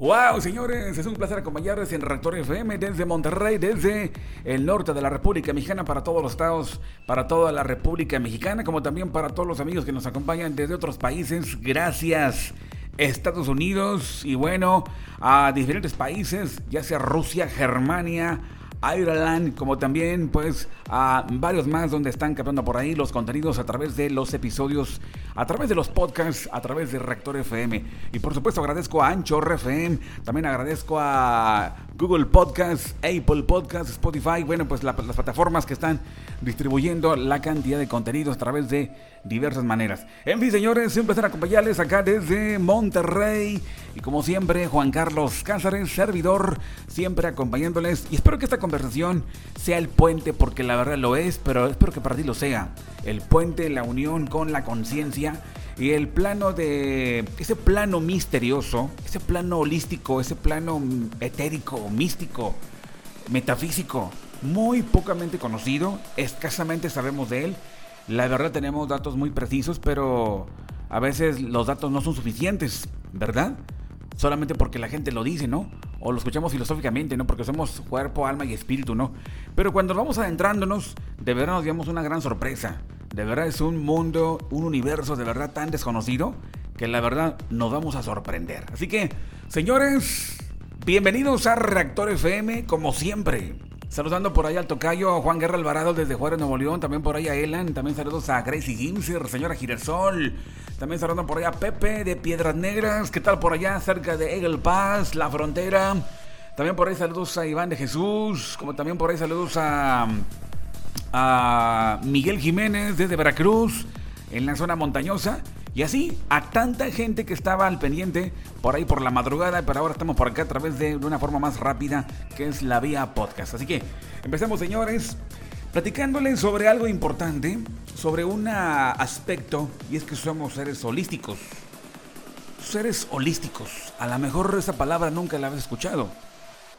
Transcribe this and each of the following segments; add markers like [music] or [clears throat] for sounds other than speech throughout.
Wow, señores, es un placer acompañarles en Reactor FM desde Monterrey, desde el norte de la República Mexicana, para todos los estados, para toda la República Mexicana, como también para todos los amigos que nos acompañan desde otros países. Gracias. Estados Unidos y bueno, a diferentes países, ya sea Rusia, Germania, Ireland, como también pues a varios más donde están captando por ahí los contenidos a través de los episodios, a través de los podcasts, a través de Reactor FM. Y por supuesto agradezco a Anchor FM, también agradezco a Google Podcasts, Apple Podcasts, Spotify, bueno pues las plataformas que están distribuyendo la cantidad de contenidos a través de diversas maneras. En fin señores, un placer acompañarles acá desde Monterrey y como siempre Juan Carlos Cázares, servidor, siempre acompañándoles y espero que esta conversación sea el puente porque la verdad lo es, pero espero que para ti lo sea. El puente, la unión con la conciencia y el plano de ese plano misterioso, ese plano holístico, ese plano etérico, místico, metafísico, muy pocamente conocido, escasamente sabemos de él. La verdad tenemos datos muy precisos, pero a veces los datos no son suficientes, ¿verdad? Solamente porque la gente lo dice, ¿no? O lo escuchamos filosóficamente, ¿no? Porque somos cuerpo, alma y espíritu, ¿no? Pero cuando vamos adentrándonos, de verdad nos llevamos una gran sorpresa. De verdad es un mundo, un universo de verdad tan desconocido que la verdad nos vamos a sorprender. Así que, señores, bienvenidos a Reactor FM, como siempre. Saludando por ahí al tocayo Juan Guerra Alvarado desde Juárez, Nuevo León. También por ahí a Elan. También saludos a Gracie Gimser, señora Girasol. También saludando por ahí a Pepe de Piedras Negras. ¿Qué tal por allá? Cerca de Eagle Pass, la frontera. También por ahí saludos a Iván de Jesús. Como también por ahí saludos a, a Miguel Jiménez desde Veracruz, en la zona montañosa. Y así a tanta gente que estaba al pendiente por ahí por la madrugada, pero ahora estamos por acá a través de, una forma más rápida que es la vía podcast. Así que empecemos señores, platicándoles sobre algo importante, sobre un aspecto, y es que somos seres holísticos. Seres holísticos. A lo mejor esa palabra nunca la habéis escuchado.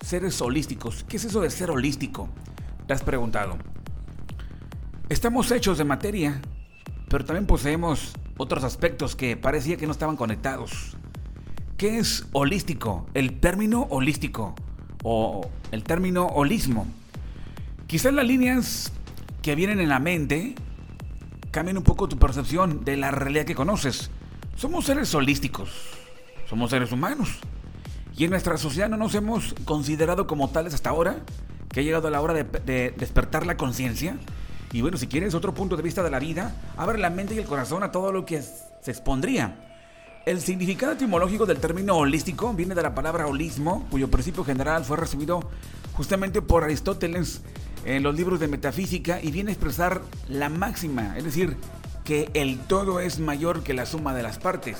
Seres holísticos. ¿Qué es eso de ser holístico? Te has preguntado. Estamos hechos de materia, pero también poseemos otros aspectos que parecía que no estaban conectados. ¿Qué es holístico? El término holístico o el término holismo. Quizás las líneas que vienen en la mente cambien un poco tu percepción de la realidad que conoces. Somos seres holísticos, somos seres humanos. Y en nuestra sociedad no nos hemos considerado como tales hasta ahora, que ha llegado la hora de, de despertar la conciencia y bueno, si quieres otro punto de vista de la vida, abre la mente y el corazón a todo lo que se expondría. El significado etimológico del término holístico viene de la palabra holismo, cuyo principio general fue recibido justamente por Aristóteles en los libros de metafísica y viene a expresar la máxima, es decir, que el todo es mayor que la suma de las partes.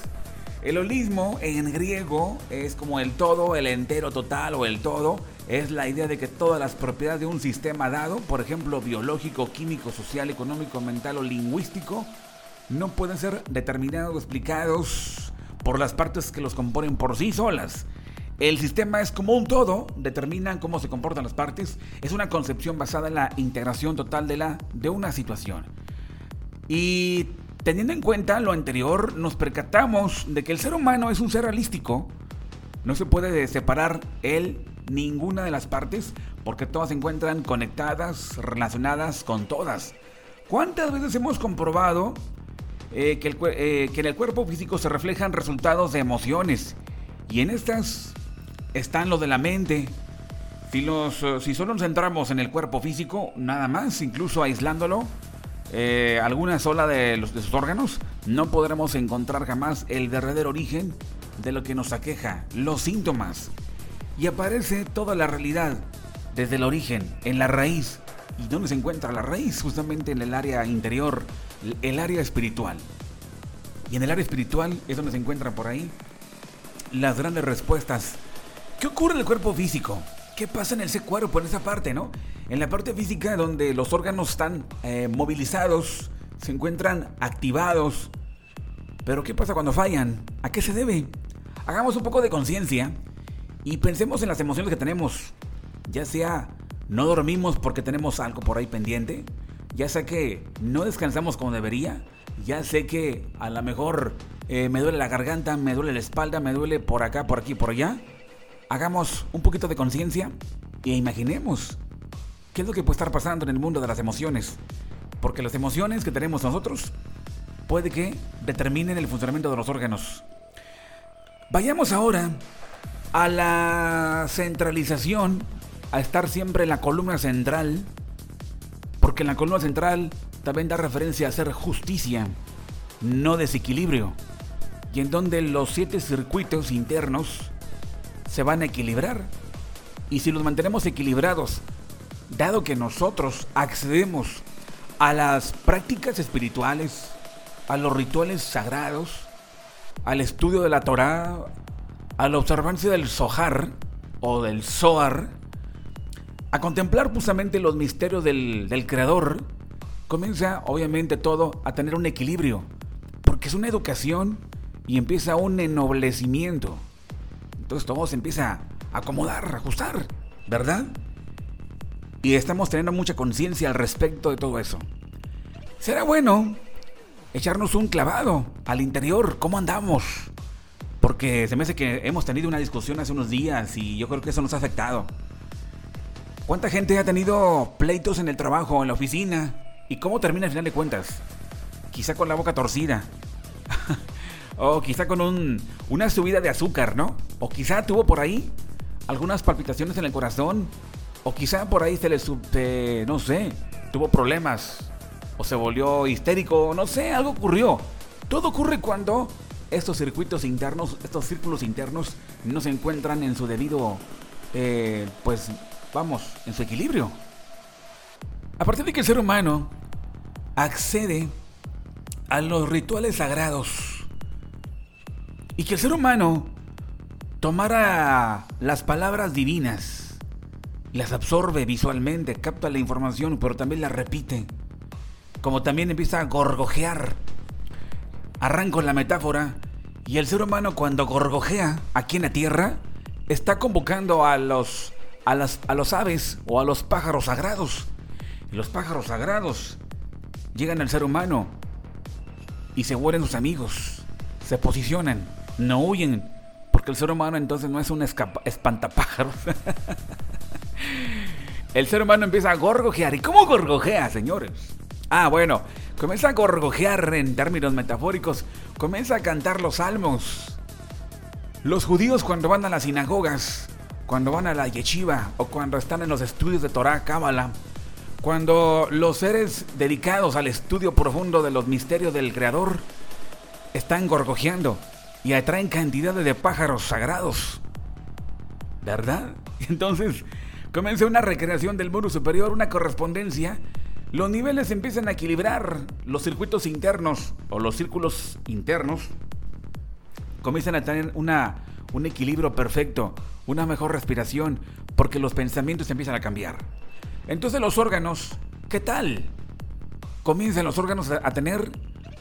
El holismo en griego es como el todo, el entero total o el todo. Es la idea de que todas las propiedades de un sistema dado, por ejemplo biológico, químico, social, económico, mental o lingüístico, no pueden ser determinados o explicados por las partes que los componen por sí solas. El sistema es como un todo, determinan cómo se comportan las partes, es una concepción basada en la integración total de, la, de una situación. Y Teniendo en cuenta lo anterior, nos percatamos de que el ser humano es un ser realístico. No se puede separar él ninguna de las partes porque todas se encuentran conectadas, relacionadas con todas. ¿Cuántas veces hemos comprobado eh, que, eh, que en el cuerpo físico se reflejan resultados de emociones? Y en estas están lo de la mente. Si, si solo nos centramos en el cuerpo físico, nada más, incluso aislándolo, eh, alguna sola de, de sus órganos, no podremos encontrar jamás el verdadero origen de lo que nos aqueja, los síntomas. Y aparece toda la realidad desde el origen, en la raíz. ¿Y dónde se encuentra la raíz? Justamente en el área interior, el área espiritual. Y en el área espiritual es donde se encuentran por ahí las grandes respuestas. ¿Qué ocurre en el cuerpo físico? ¿Qué pasa en ese cuerpo, en esa parte, no? En la parte física donde los órganos están eh, movilizados, se encuentran activados. Pero ¿qué pasa cuando fallan? ¿A qué se debe? Hagamos un poco de conciencia y pensemos en las emociones que tenemos. Ya sea no dormimos porque tenemos algo por ahí pendiente, ya sea que no descansamos como debería, ya sé que a lo mejor eh, me duele la garganta, me duele la espalda, me duele por acá, por aquí, por allá. hagamos un poquito de conciencia y imaginemos qué es lo que puede estar pasando en el mundo de las emociones. Porque las emociones que tenemos nosotros puede que determinen el funcionamiento de los órganos. Vayamos ahora a la centralización, a estar siempre en la columna central, porque en la columna central también da referencia a hacer justicia, no desequilibrio, y en donde los siete circuitos internos se van a equilibrar. Y si los mantenemos equilibrados, dado que nosotros accedemos a las prácticas espirituales, a los rituales sagrados, al estudio de la Torá, a la observancia del Zohar o del Zohar, a contemplar justamente los misterios del, Creador, comienza obviamente todo a tener un equilibrio, porque es una educación y empieza un ennoblecimiento. Entonces todo se empieza a acomodar, a ajustar, ¿verdad? Y estamos teniendo mucha conciencia al respecto de todo eso. Será bueno echarnos un clavado al interior, ¿cómo andamos? Porque se me hace que hemos tenido una discusión hace unos días y yo creo que eso nos ha afectado. ¿Cuánta gente ha tenido pleitos en el trabajo, en la oficina? ¿Y cómo termina al final de cuentas? Quizá con la boca torcida. [laughs] o quizá con un, una subida de azúcar, ¿no? O quizá tuvo por ahí algunas palpitaciones en el corazón. O quizá por ahí se le, no sé, tuvo problemas o se volvió histérico, no sé, algo ocurrió. Todo ocurre cuando estos circuitos internos, estos círculos internos no se encuentran en su debido, eh, pues vamos, en su equilibrio. A partir de que el ser humano accede a los rituales sagrados y que el ser humano tomara las palabras divinas, las absorbe visualmente, capta la información, pero también la repite como también empieza a gorgojear. Arranco la metáfora y el ser humano cuando gorgojea aquí en la tierra está convocando a los a las a los aves o a los pájaros sagrados. Y los pájaros sagrados llegan al ser humano y se vuelven sus amigos, se posicionan, no huyen, porque el ser humano entonces no es un espantapájaros. [laughs] el ser humano empieza a gorgojear. ¿Y cómo gorgojea, señores? Ah, bueno, comienza a gorgojear en términos metafóricos, comienza a cantar los salmos. Los judíos cuando van a las sinagogas, cuando van a la yeshiva o cuando están en los estudios de Torah, Cábala, cuando los seres dedicados al estudio profundo de los misterios del Creador están gorgojeando y atraen cantidades de pájaros sagrados. ¿Verdad? [laughs] Entonces, comienza una recreación del mundo superior, una correspondencia los niveles empiezan a equilibrar, los circuitos internos o los círculos internos comienzan a tener una, un equilibrio perfecto, una mejor respiración, porque los pensamientos empiezan a cambiar. Entonces los órganos, ¿qué tal? Comienzan los órganos a tener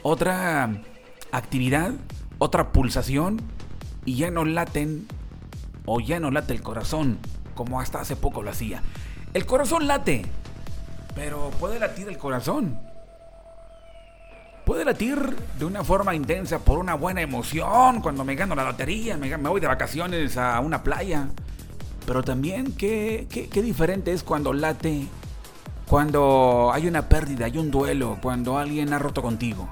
otra actividad, otra pulsación, y ya no laten o ya no late el corazón, como hasta hace poco lo hacía. El corazón late, pero puede latir el corazón. Puede latir de una forma intensa por una buena emoción cuando me gano la lotería, me, voy de vacaciones a una playa. Pero también qué, qué diferente es cuando late, cuando hay una pérdida, hay un duelo, cuando alguien ha roto contigo.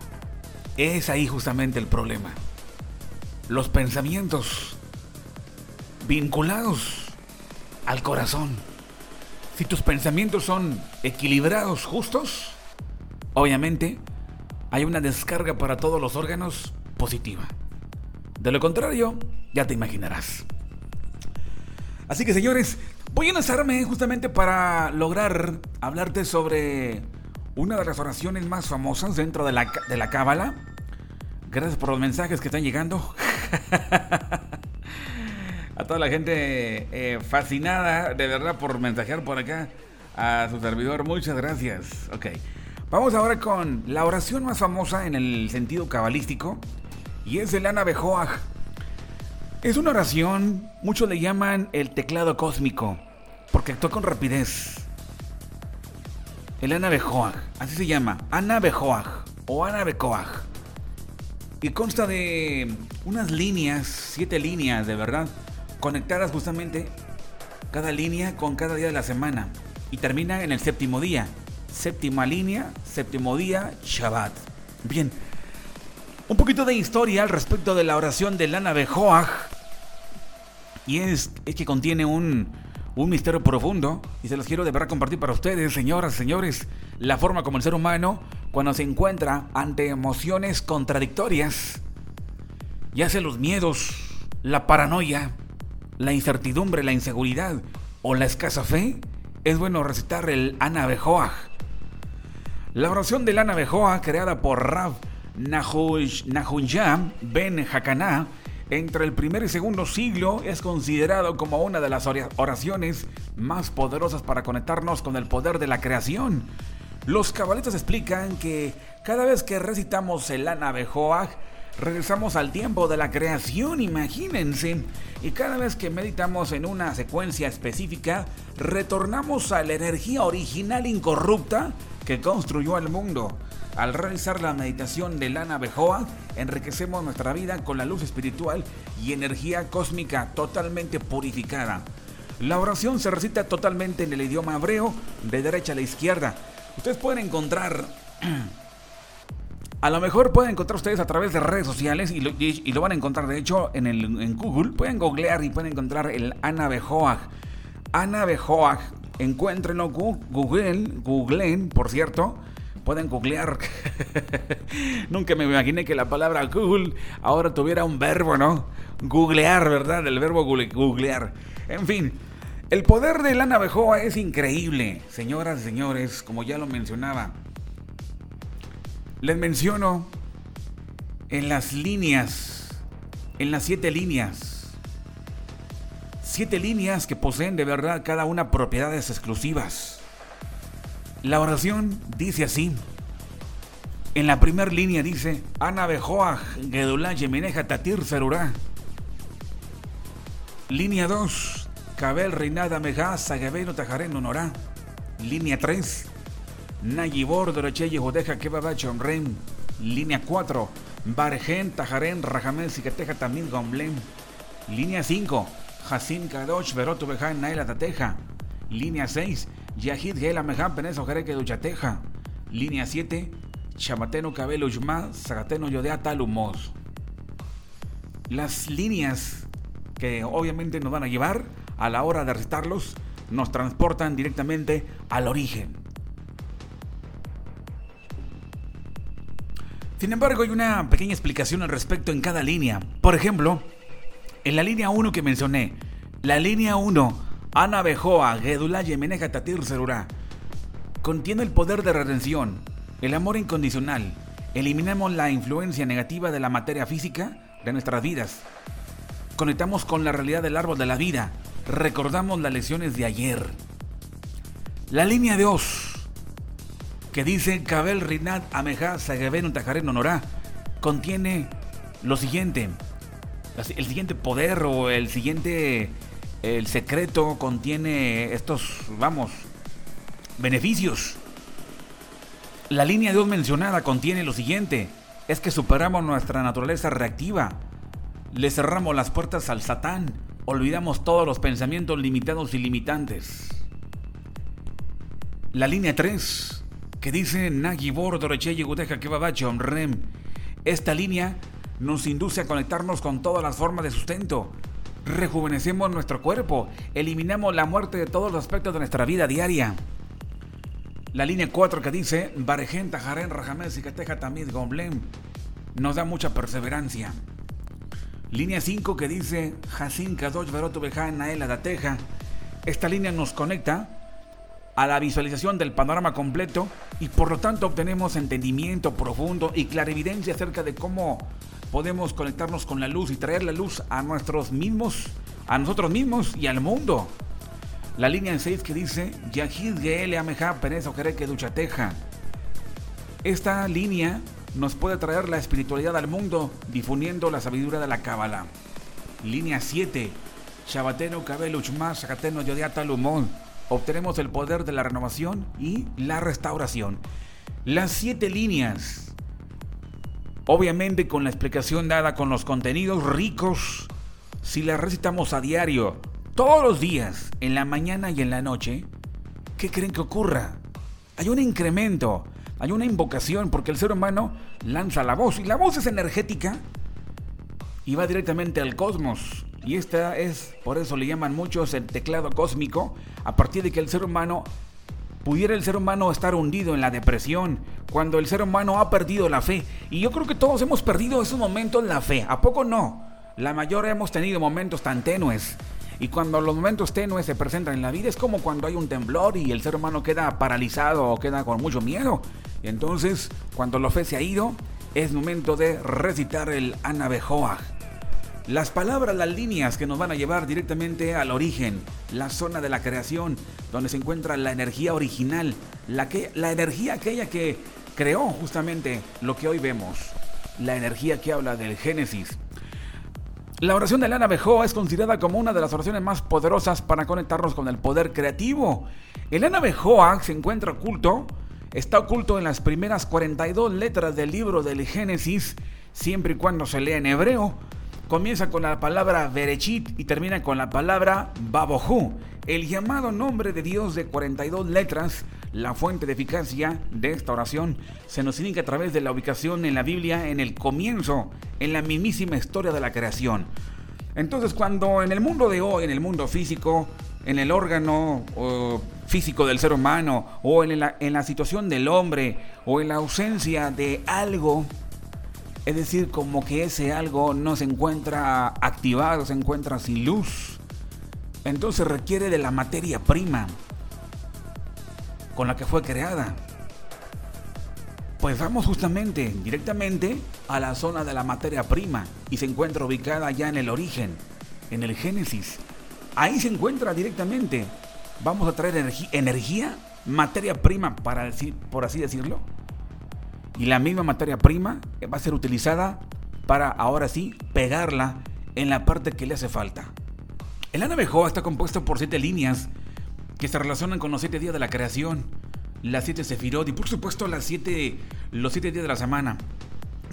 Es ahí justamente el problema. Los pensamientos vinculados al corazón. Si tus pensamientos son equilibrados, justos, obviamente hay una descarga para todos los órganos positiva. De lo contrario, ya te imaginarás. Así que señores, voy a lanzarme justamente para lograr hablarte sobre una de las oraciones más famosas dentro de la, de la Cábala. Gracias por los mensajes que están llegando. [laughs] a toda la gente eh, fascinada de verdad por mensajear por acá a su servidor. Muchas gracias. Ok. Vamos ahora con la oración más famosa en el sentido cabalístico y es el Ana Bejoag. Es una oración, muchos le llaman el teclado cósmico porque actúa con rapidez. El Ana Bejoag, así se llama, Ana Bejoag o Ana Becoag. Y consta de unas líneas, siete líneas de verdad, conectadas justamente cada línea con cada día de la semana. Y termina en el séptimo día. Séptima línea, séptimo día, Shabbat. Bien, un poquito de historia al respecto de la oración de Lana Bejoach. Y es, es que contiene un, un misterio profundo y se los quiero de verdad compartir para ustedes, señoras, señores, la forma como el ser humano, cuando se encuentra ante emociones contradictorias, ya sea los miedos, la paranoia, la incertidumbre, la inseguridad o la escasa fe, es bueno recitar el Ana Bejoach. La oración del Ana Bejoach, creada por Rav Nahunyam Ben Hakaná, entre el primer y segundo siglo es considerado como una de las oraciones más poderosas para conectarnos con el poder de la creación. Los cabalistas explican que cada vez que recitamos el Ana Bejoach, regresamos al tiempo de la creación, imagínense. Y cada vez que meditamos en una secuencia específica, retornamos a la energía original incorrupta que construyó el mundo. Al realizar la meditación de Lana Bejoa, enriquecemos nuestra vida con la luz espiritual y energía cósmica totalmente purificada. La oración se recita totalmente en el idioma hebreo, de derecha a la izquierda. Ustedes pueden encontrar... [clears throat] A lo mejor pueden encontrar ustedes a través de redes sociales y lo, van a encontrar de hecho en, el, en Google. Pueden googlear y pueden encontrar el Ana Bejoag. Ana Bejoag. Encuéntrenlo, Google, googleen, por cierto pueden googlear. [laughs] Nunca me imaginé que la palabra Google ahora tuviera un verbo, ¿no? Googlear, ¿verdad? El verbo googlear. En fin, el poder de Lana Bejoa es increíble, señoras y señores, como ya lo mencionaba. Les menciono en las líneas, en las siete líneas. Siete líneas que poseen de verdad cada una propiedades exclusivas. La oración dice así. En la primera línea dice, Ana Bejoa Gedulá Yemeneja Tatir Serurá. Línea 2, Cabel Reinada Mejá Sagabeno Tajareno Norá. Línea 3, Nayibor Doroche Yehudeja Kebaba Chonren. Línea 4, Barjen Tajaren Rajamel Sicateja Tamil Gomblem. Línea 5, Hasim Kadosh Veroto Beja Naila Tateja. Línea 6, Yahid Gela Mejan Peneso Jereke Duchateja. Línea 7. Chamateno Cabelo Yuma, Zagateno Yodea Talumos. Las líneas que obviamente nos van a llevar a la hora de recitarlos nos transportan directamente al origen. Sin embargo, hay una pequeña explicación al respecto en cada línea. Por ejemplo, en la línea 1 que mencioné, la línea 1 Ana Bejoa, Gedula Yemeneja Tatir. Contiene el poder de redención, el amor incondicional. Eliminamos la influencia negativa de la materia física de nuestras vidas. Conectamos con la realidad del árbol de la vida. Recordamos las lecciones de ayer. La línea 2, que dice Cabel Rinat Ameja Sageben Tajarén Honorá, contiene lo siguiente. El siguiente poder o el siguiente el secreto contiene estos, vamos, beneficios. La línea 2 mencionada contiene lo siguiente, es que superamos nuestra naturaleza reactiva, le cerramos las puertas al Satán, olvidamos todos los pensamientos limitados y limitantes. La línea 3, que dice Nagibor Rem, esta línea nos induce a conectarnos con todas las formas de sustento, rejuvenecemos nuestro cuerpo, eliminamos la muerte de todos los aspectos de nuestra vida diaria. La línea 4 que dice, Barejenta, Jaren, Rajamés y Cateja Tamid Gomblem, nos da mucha perseverancia. Línea 5 que dice, Hasin Kadosh Veroto Beja Naela Dateja. Esta línea nos conecta a la visualización del panorama completo y por lo tanto obtenemos entendimiento profundo y clarividencia acerca de cómo podemos conectarnos con la luz y traer la luz a nuestros mismos, a nosotros mismos y al mundo. La línea en 6 que dice Yahid Ameja Jereke Duchateja. Esta línea nos puede traer la espiritualidad al mundo difundiendo la sabiduría de la Cábala. Línea 7. Shabateno Kabeluchma Shakateno Yodiata Lumón. Obtenemos el poder de la renovación y la restauración. Las siete líneas Obviamente con la explicación dada con los contenidos ricos, si la recitamos a diario, todos los días, en la mañana y en la noche, ¿qué creen que ocurra? Hay un incremento, hay una invocación, porque el ser humano lanza la voz, y la voz es energética y va directamente al cosmos. Y esta es, por eso le llaman muchos el teclado cósmico, a partir de que el ser humano pudiera el ser humano estar hundido en la depresión, cuando el ser humano ha perdido la fe. Y yo creo que todos hemos perdido esos momentos la fe, ¿a poco no? La mayoría hemos tenido momentos tan tenues. Y cuando los momentos tenues se presentan en la vida es como cuando hay un temblor y el ser humano queda paralizado o queda con mucho miedo. Y entonces, cuando la fe se ha ido, es momento de recitar el Anabejoa. Las palabras, las líneas que nos van a llevar directamente al origen, la zona de la creación, donde se encuentra la energía original, la, que, la energía aquella que creó justamente lo que hoy vemos, la energía que habla del Génesis. La oración de Lana Bejoa es considerada como una de las oraciones más poderosas para conectarnos con el poder creativo. El Ana Bejoa se encuentra oculto, está oculto en las primeras 42 letras del libro del Génesis, siempre y cuando se lea en hebreo comienza con la palabra Berechit y termina con la palabra Babohu, el llamado nombre de Dios de 42 letras. La fuente de eficacia de esta oración se nos indica a través de la ubicación en la Biblia en el comienzo, en la mismísima historia de la creación. Entonces, cuando en el mundo de hoy, en el mundo físico, en el órgano físico del ser humano, o en la situación del hombre, o en la ausencia de algo, es decir, como que ese algo no se encuentra activado, se encuentra sin luz. Entonces requiere de la materia prima con la que fue creada. Pues vamos justamente, directamente a la zona de la materia prima y se encuentra ubicada ya en el origen, en el Génesis. Ahí se encuentra directamente. Vamos a traer energía, materia prima, para decir, por así decirlo y la misma materia prima va a ser utilizada para ahora sí pegarla en la parte que le hace falta. El Anabejoa está compuesto por siete líneas que se relacionan con los siete días de la creación, las siete sefirot y por supuesto las siete, los siete días de la semana.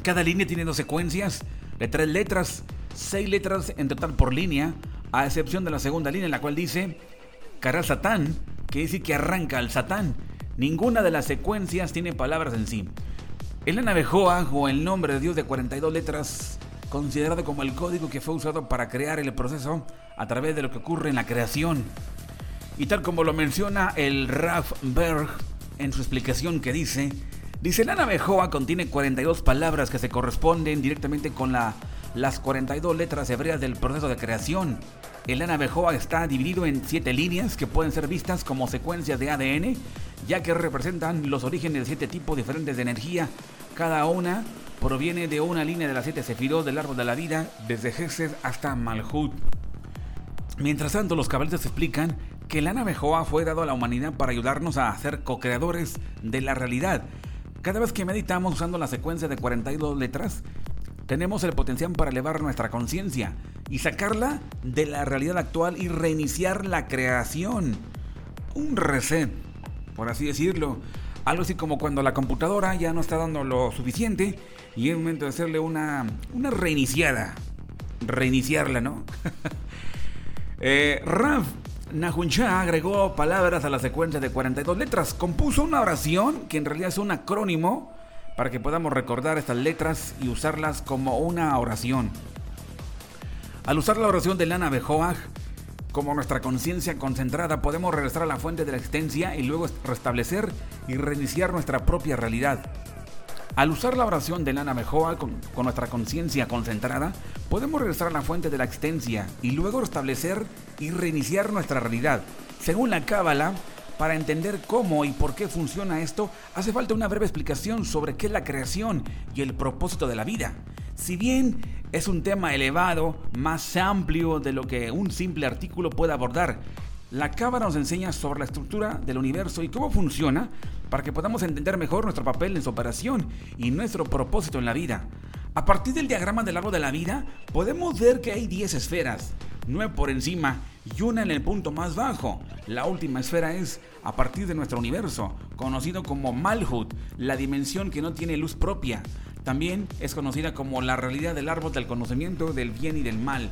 Cada línea tiene dos secuencias de tres letras, seis letras en total por línea, a excepción de la segunda línea en la cual dice Cara Satán, que dice que arranca al Satán. Ninguna de las secuencias tiene palabras en sí. El Anabejoa, o el nombre de Dios de 42 letras, considerado como el código que fue usado para crear el proceso a través de lo que ocurre en la creación. Y tal como lo menciona el Raf Berg en su explicación que dice, dice el Anabejoa contiene 42 palabras que se corresponden directamente con la, las 42 letras hebreas del proceso de creación. El Anabejoa está dividido en 7 líneas que pueden ser vistas como secuencias de ADN, ya que representan los orígenes de 7 tipos diferentes de energía cada una proviene de una línea de las siete sefirot del árbol de la vida, desde Gesed hasta Malhut. Mientras tanto, los cabalistas explican que el Anabejoa fue dado a la humanidad para ayudarnos a ser co-creadores de la realidad. Cada vez que meditamos usando la secuencia de 42 letras, tenemos el potencial para elevar nuestra conciencia y sacarla de la realidad actual y reiniciar la creación. Un reset, por así decirlo. Algo así como cuando la computadora ya no está dando lo suficiente y es momento de hacerle una, una reiniciada. Reiniciarla, ¿no? [laughs] eh, Raf Nahuncha agregó palabras a la secuencia de 42 letras. Compuso una oración que en realidad es un acrónimo para que podamos recordar estas letras y usarlas como una oración. Al usar la oración de Lana Bejoag, como nuestra conciencia concentrada podemos regresar a la fuente de la existencia y luego restablecer y reiniciar nuestra propia realidad. Al usar la oración de Lana Mejoa con, con nuestra conciencia concentrada, podemos regresar a la fuente de la existencia y luego restablecer y reiniciar nuestra realidad. Según la Cábala, para entender cómo y por qué funciona esto, hace falta una breve explicación sobre qué es la creación y el propósito de la vida. Si bien es un tema elevado, más amplio de lo que un simple artículo puede abordar, la cámara nos enseña sobre la estructura del universo y cómo funciona para que podamos entender mejor nuestro papel en su operación y nuestro propósito en la vida. A partir del diagrama del árbol de la vida, podemos ver que hay 10 esferas, 9 por encima y una en el punto más bajo. La última esfera es a partir de nuestro universo, conocido como Malhut, la dimensión que no tiene luz propia. También es conocida como la realidad del árbol del conocimiento del bien y del mal.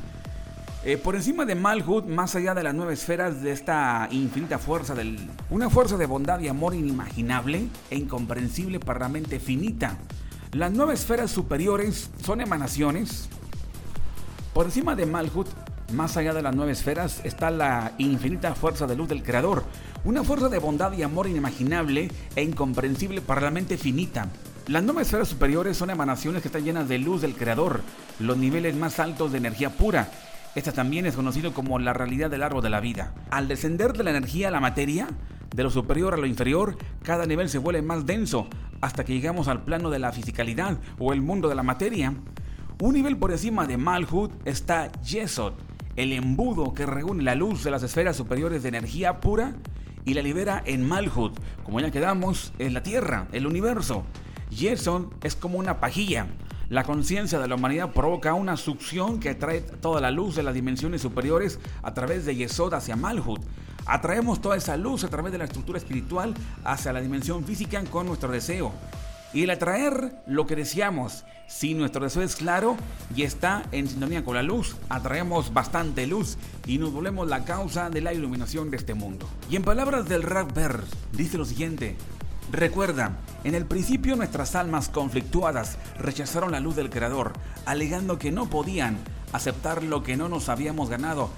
Eh, por encima de Malhut, más allá de las nueve esferas de esta infinita fuerza del... Una fuerza de bondad y amor inimaginable e incomprensible para la mente finita. Las nueve esferas superiores son emanaciones. Por encima de Malhut, más allá de las nueve esferas, está la infinita fuerza de luz del Creador. Una fuerza de bondad y amor inimaginable e incomprensible para la mente finita. Las nueve esferas superiores son emanaciones que están llenas de luz del Creador, los niveles más altos de energía pura esta también es conocido como la realidad del árbol de la vida. Al descender de la energía a la materia, de lo superior a lo inferior, cada nivel se vuelve más denso hasta que llegamos al plano de la fisicalidad o el mundo de la materia. Un nivel por encima de Malhut está Yesod, el embudo que reúne la luz de las esferas superiores de energía pura y la libera en Malhut, como ya quedamos en la Tierra, el universo. Yesod es como una pajilla, la conciencia de la humanidad provoca una succión que atrae toda la luz de las dimensiones superiores a través de Yesod hacia Malhut. Atraemos toda esa luz a través de la estructura espiritual hacia la dimensión física con nuestro deseo. Y el atraer lo que deseamos, si nuestro deseo es claro y está en sintonía con la luz, atraemos bastante luz y nos volvemos la causa de la iluminación de este mundo. Y en palabras del Rapper, dice lo siguiente, Recuerda, en el principio nuestras almas conflictuadas rechazaron la luz del Creador, alegando que no podían aceptar lo que no nos habíamos ganado,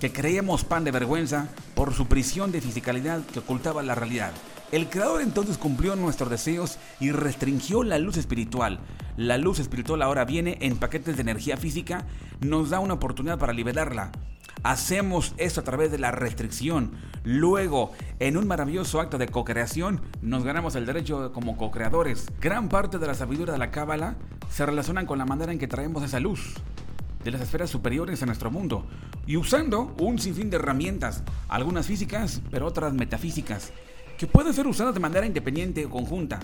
que creíamos pan de vergüenza por su prisión de fisicalidad que ocultaba la realidad. El Creador entonces cumplió nuestros deseos y restringió la luz espiritual. La luz espiritual ahora viene en paquetes de energía física, nos da una oportunidad para liberarla. Hacemos esto a través de la restricción. Luego, en un maravilloso acto de co-creación, nos ganamos el derecho como co-creadores. Gran parte de la sabiduría de la Cábala se relacionan con la manera en que traemos esa luz de las esferas superiores a nuestro mundo y usando un sinfín de herramientas, algunas físicas, pero otras metafísicas, que pueden ser usadas de manera independiente o conjunta.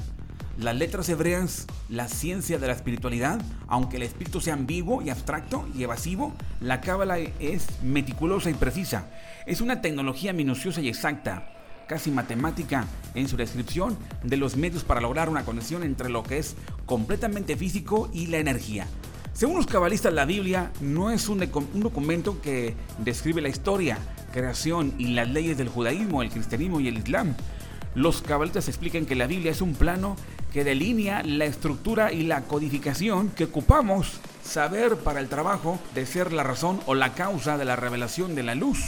Las letras hebreas, la ciencia de la espiritualidad, aunque el espíritu sea ambiguo y abstracto y evasivo, la cábala es meticulosa y precisa. Es una tecnología minuciosa y exacta, casi matemática en su descripción de los medios para lograr una conexión entre lo que es completamente físico y la energía. Según los cabalistas, la Biblia no es un, un documento que describe la historia, creación y las leyes del judaísmo, el cristianismo y el islam. Los cabalistas explican que la Biblia es un plano que delinea la estructura y la codificación que ocupamos saber para el trabajo de ser la razón o la causa de la revelación de la luz.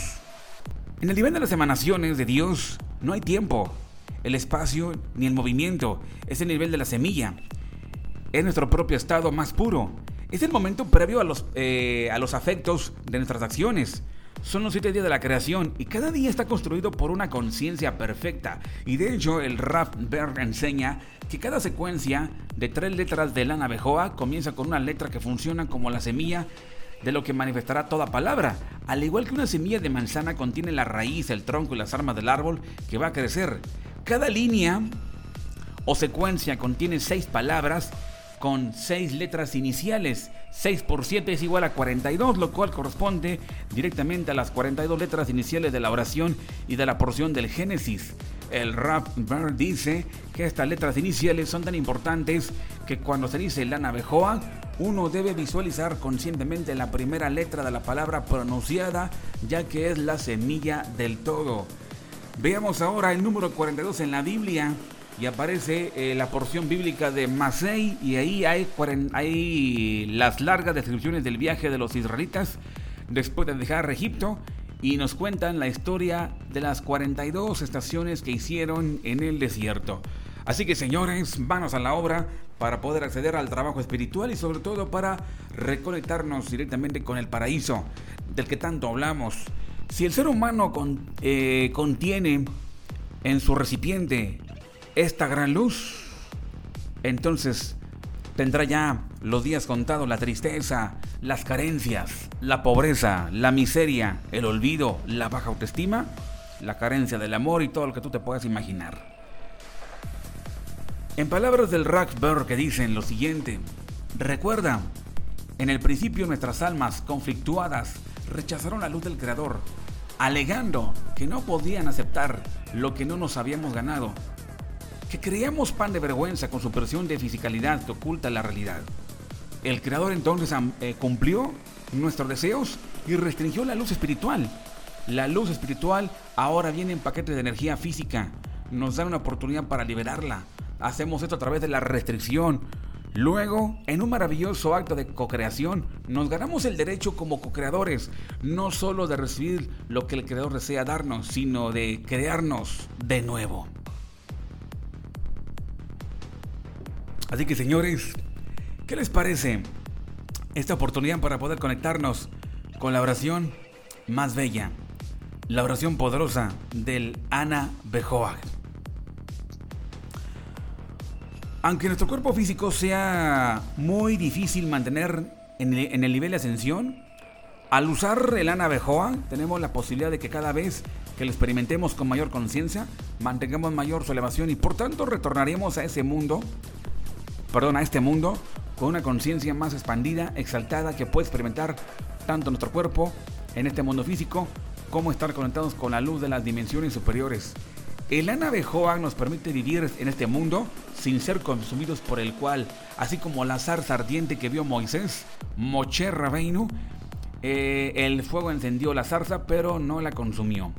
En el nivel de las emanaciones de Dios no hay tiempo, el espacio ni el movimiento, es el nivel de la semilla. Es nuestro propio estado más puro. Es el momento previo a los, eh, a los afectos de nuestras acciones. Son los siete días de la creación y cada día está construido por una conciencia perfecta. Y de hecho, el Rap Berg enseña que cada secuencia de tres letras de la navejoa comienza con una letra que funciona como la semilla de lo que manifestará toda palabra. Al igual que una semilla de manzana contiene la raíz, el tronco y las armas del árbol que va a crecer. Cada línea o secuencia contiene seis palabras con seis letras iniciales. 6 por 7 es igual a 42, lo cual corresponde directamente a las 42 letras iniciales de la oración y de la porción del Génesis. El Rap Bird dice que estas letras iniciales son tan importantes que cuando se dice la navejoa, uno debe visualizar conscientemente la primera letra de la palabra pronunciada, ya que es la semilla del todo. Veamos ahora el número 42 en la Biblia y aparece eh, la porción bíblica de Masei y ahí hay, hay las largas descripciones del viaje de los israelitas después de dejar Egipto y nos cuentan la historia de las 42 estaciones que hicieron en el desierto. Así que señores, manos a la obra para poder acceder al trabajo espiritual y sobre todo para reconectarnos directamente con el paraíso del que tanto hablamos. Si el ser humano eh, contiene en su recipiente esta gran luz, entonces tendrá ya los días contados, la tristeza, las carencias, la pobreza, la miseria, el olvido, la baja autoestima, la carencia del amor y todo lo que tú te puedas imaginar. En palabras del Rackberg que dicen lo siguiente, recuerda, en el principio nuestras almas conflictuadas rechazaron la luz del Creador, alegando que no podían aceptar lo que no nos habíamos ganado que creíamos pan de vergüenza con su presión de fisicalidad que oculta la realidad. El Creador entonces eh, cumplió nuestros deseos y restringió la luz espiritual. La luz espiritual ahora viene en paquete de energía física. Nos da una oportunidad para liberarla. Hacemos esto a través de la restricción. Luego, en un maravilloso acto de co-creación, nos ganamos el derecho como co-creadores, no solo de recibir lo que el creador desea darnos, sino de crearnos de nuevo. Así que señores, ¿qué les parece esta oportunidad para poder conectarnos con la oración más bella, la oración poderosa del Ana Bejoa? Aunque nuestro cuerpo físico sea muy difícil mantener en el, nivel de ascensión, al usar el Ana Bejoa tenemos la posibilidad de que cada vez que lo experimentemos con mayor conciencia, mantengamos mayor su elevación y por tanto retornaremos a ese mundo, perdón, a este mundo con una conciencia más expandida, exaltada, que puede experimentar tanto nuestro cuerpo en este mundo físico como estar conectados con la luz de las dimensiones superiores. El Ana Bejoa nos permite vivir en este mundo sin ser consumidos por el cual, así como la zarza ardiente que vio Moisés, Moche Rabeinu, eh, el fuego encendió la zarza pero no la consumió.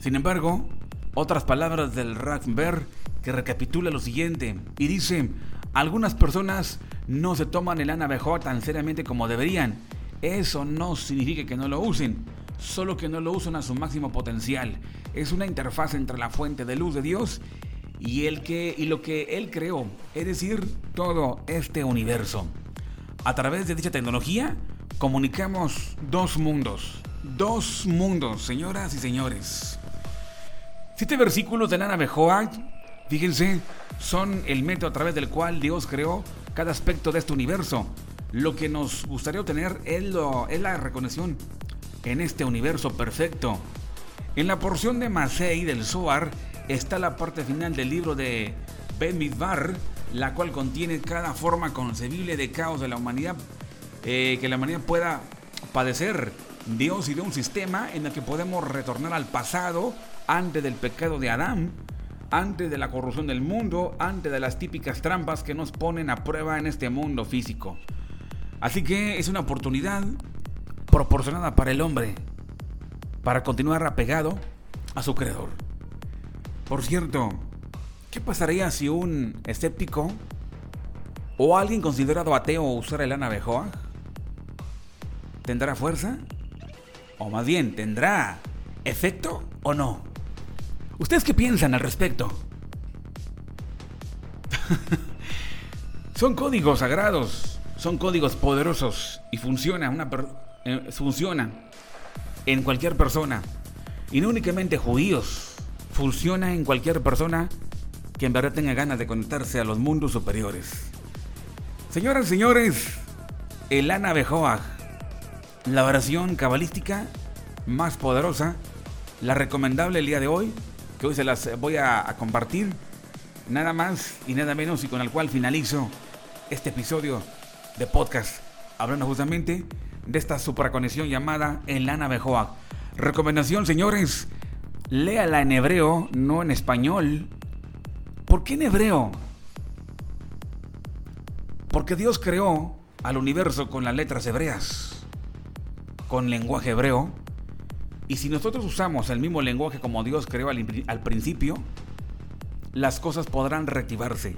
Sin embargo, otras palabras del Ragnberg que recapitula lo siguiente y dice, algunas personas no se toman el Ana Bejoa tan seriamente como deberían. Eso no significa que no lo usen, solo que no lo usan a su máximo potencial es una interfaz entre la fuente de luz de Dios y, el que, y lo que Él creó, es decir, todo este universo. A través de dicha tecnología comunicamos dos mundos, dos mundos, señoras y señores. Siete versículos de Nana Bejoa, fíjense, son el método a través del cual Dios creó cada aspecto de este universo. Lo que nos gustaría obtener es, la reconexión en este universo perfecto en la porción de Masei del Zohar está la parte final del libro de Ben Midbar, la cual contiene cada forma concebible de caos de la humanidad eh, que la humanidad pueda padecer. Dios y de un sistema en el que podemos retornar al pasado antes del pecado de Adán, antes de la corrupción del mundo, antes de las típicas trampas que nos ponen a prueba en este mundo físico. Así que es una oportunidad proporcionada para el hombre para continuar apegado a su creador. Por cierto, ¿qué pasaría si un escéptico o alguien considerado ateo usara el anabejoa? ¿Tendrá fuerza? O más bien, ¿tendrá efecto o no? ¿Ustedes qué piensan al respecto? [laughs] son códigos sagrados, son códigos poderosos y funciona, una eh, funciona en cualquier persona. Y no únicamente judíos. Funciona en cualquier persona que en verdad tenga ganas de conectarse a los mundos superiores. Señoras y señores, el Ana Bejoa, la oración cabalística más poderosa, la recomendable el día de hoy, que hoy se las voy a, compartir, nada más y nada menos y con el cual finalizo este episodio de podcast, hablando justamente de esta supraconexión llamada El Ana Bejoa. Recomendación, señores, léala en hebreo, no en español. ¿Por qué en hebreo? Porque Dios creó al universo con las letras hebreas, con lenguaje hebreo. Y si nosotros usamos el mismo lenguaje como Dios creó al, principio, las cosas podrán reactivarse.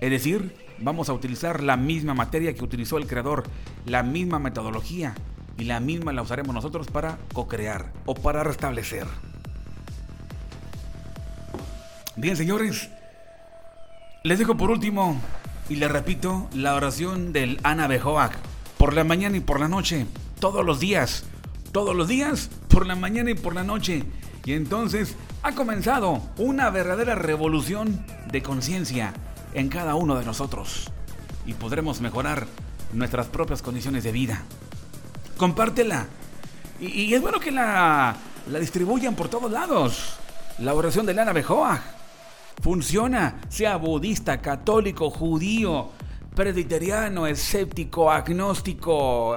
Es decir, vamos a utilizar la misma materia que utilizó el creador, la misma metodología y la misma la usaremos nosotros para co-crear o para restablecer. Bien, señores, les dejo por último y les repito la oración del Ana Bejoac por la mañana y por la noche, todos los días, todos los días, por la mañana y por la noche. Y entonces ha comenzado una verdadera revolución de conciencia en cada uno de nosotros y podremos mejorar nuestras propias condiciones de vida. Compártela. Y, es bueno que la, la, distribuyan por todos lados. La oración de Lana Bejoa funciona, sea budista, católico, judío, presbiteriano, escéptico, agnóstico,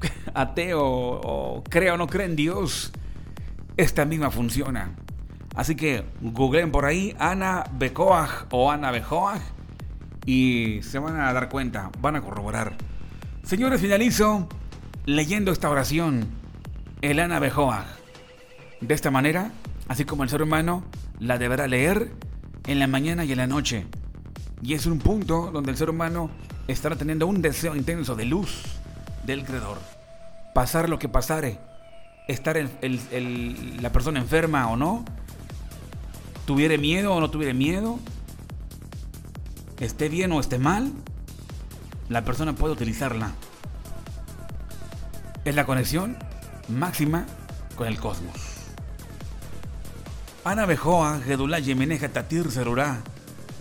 [laughs] ateo o creo o no cree en Dios. Esta misma funciona. Así que googleen por ahí Ana Becoag o Ana Bejoag y se van a dar cuenta, van a corroborar. Señores, finalizo leyendo esta oración, el Ana Bejoa. De esta manera, así como el ser humano la deberá leer en la mañana y en la noche. Y es un punto donde el ser humano estará teniendo un deseo intenso de luz del Creador. Pasar lo que pasare, estar la persona enferma o no, tuviere miedo o no tuviere miedo, esté bien o esté mal, la persona puede utilizarla. Es la conexión máxima con el cosmos. Ana Bejoa, Gedulá Yemeneja Tatir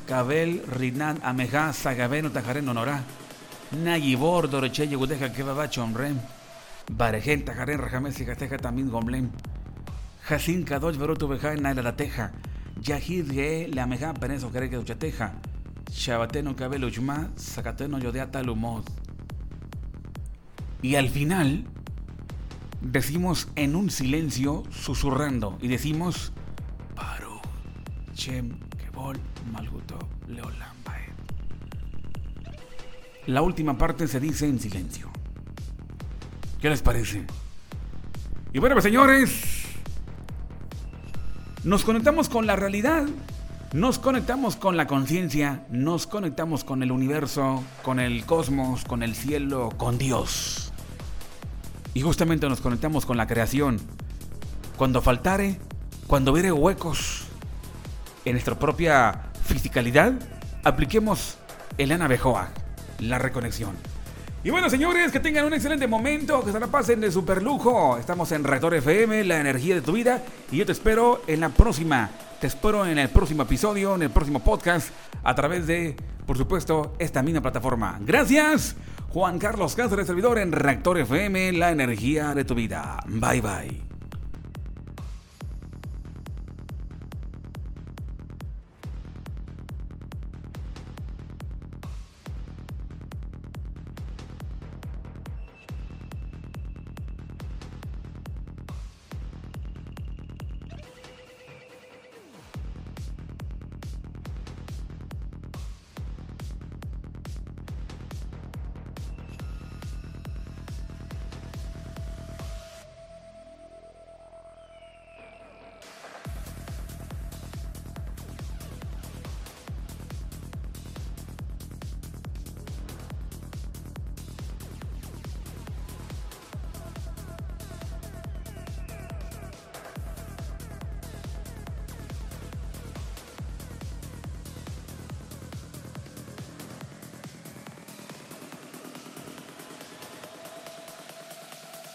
Kabel Rinan Sagabeno Tajaren Honorá, Nayibor Doroche Yegudeja Kebabacho Omrem, Barejen Tajaren Rajames y Gateja también Gomlem, Jasin Kadosh Verotu Beja la Teja, Yahid Ge La Ameja Penezo Kereke Uchateja, Shabateno Kabel Uchma, Zacateno Yodea Talumod. Y al final decimos en un silencio susurrando y decimos Paru Chem Kebol Malguto Leolambae. La última parte se dice en silencio. ¿Qué les parece? Y bueno, pues señores, nos conectamos con la realidad, nos conectamos con la conciencia, nos conectamos con el universo, con el cosmos, con el cielo, con Dios. Y justamente nos conectamos con la creación. Cuando faltare, cuando hubiere huecos en nuestra propia fisicalidad, apliquemos el Bejoa, la reconexión. Y bueno, señores, que tengan un excelente momento, que se la pasen de super lujo. Estamos en Reactor FM, la energía de tu vida. Y yo te espero en la próxima. Te espero en el próximo episodio, en el próximo podcast, a través de, por supuesto, esta misma plataforma. Gracias. Juan Carlos Cáceres, servidor en Reactor FM, la energía de tu vida. Bye bye.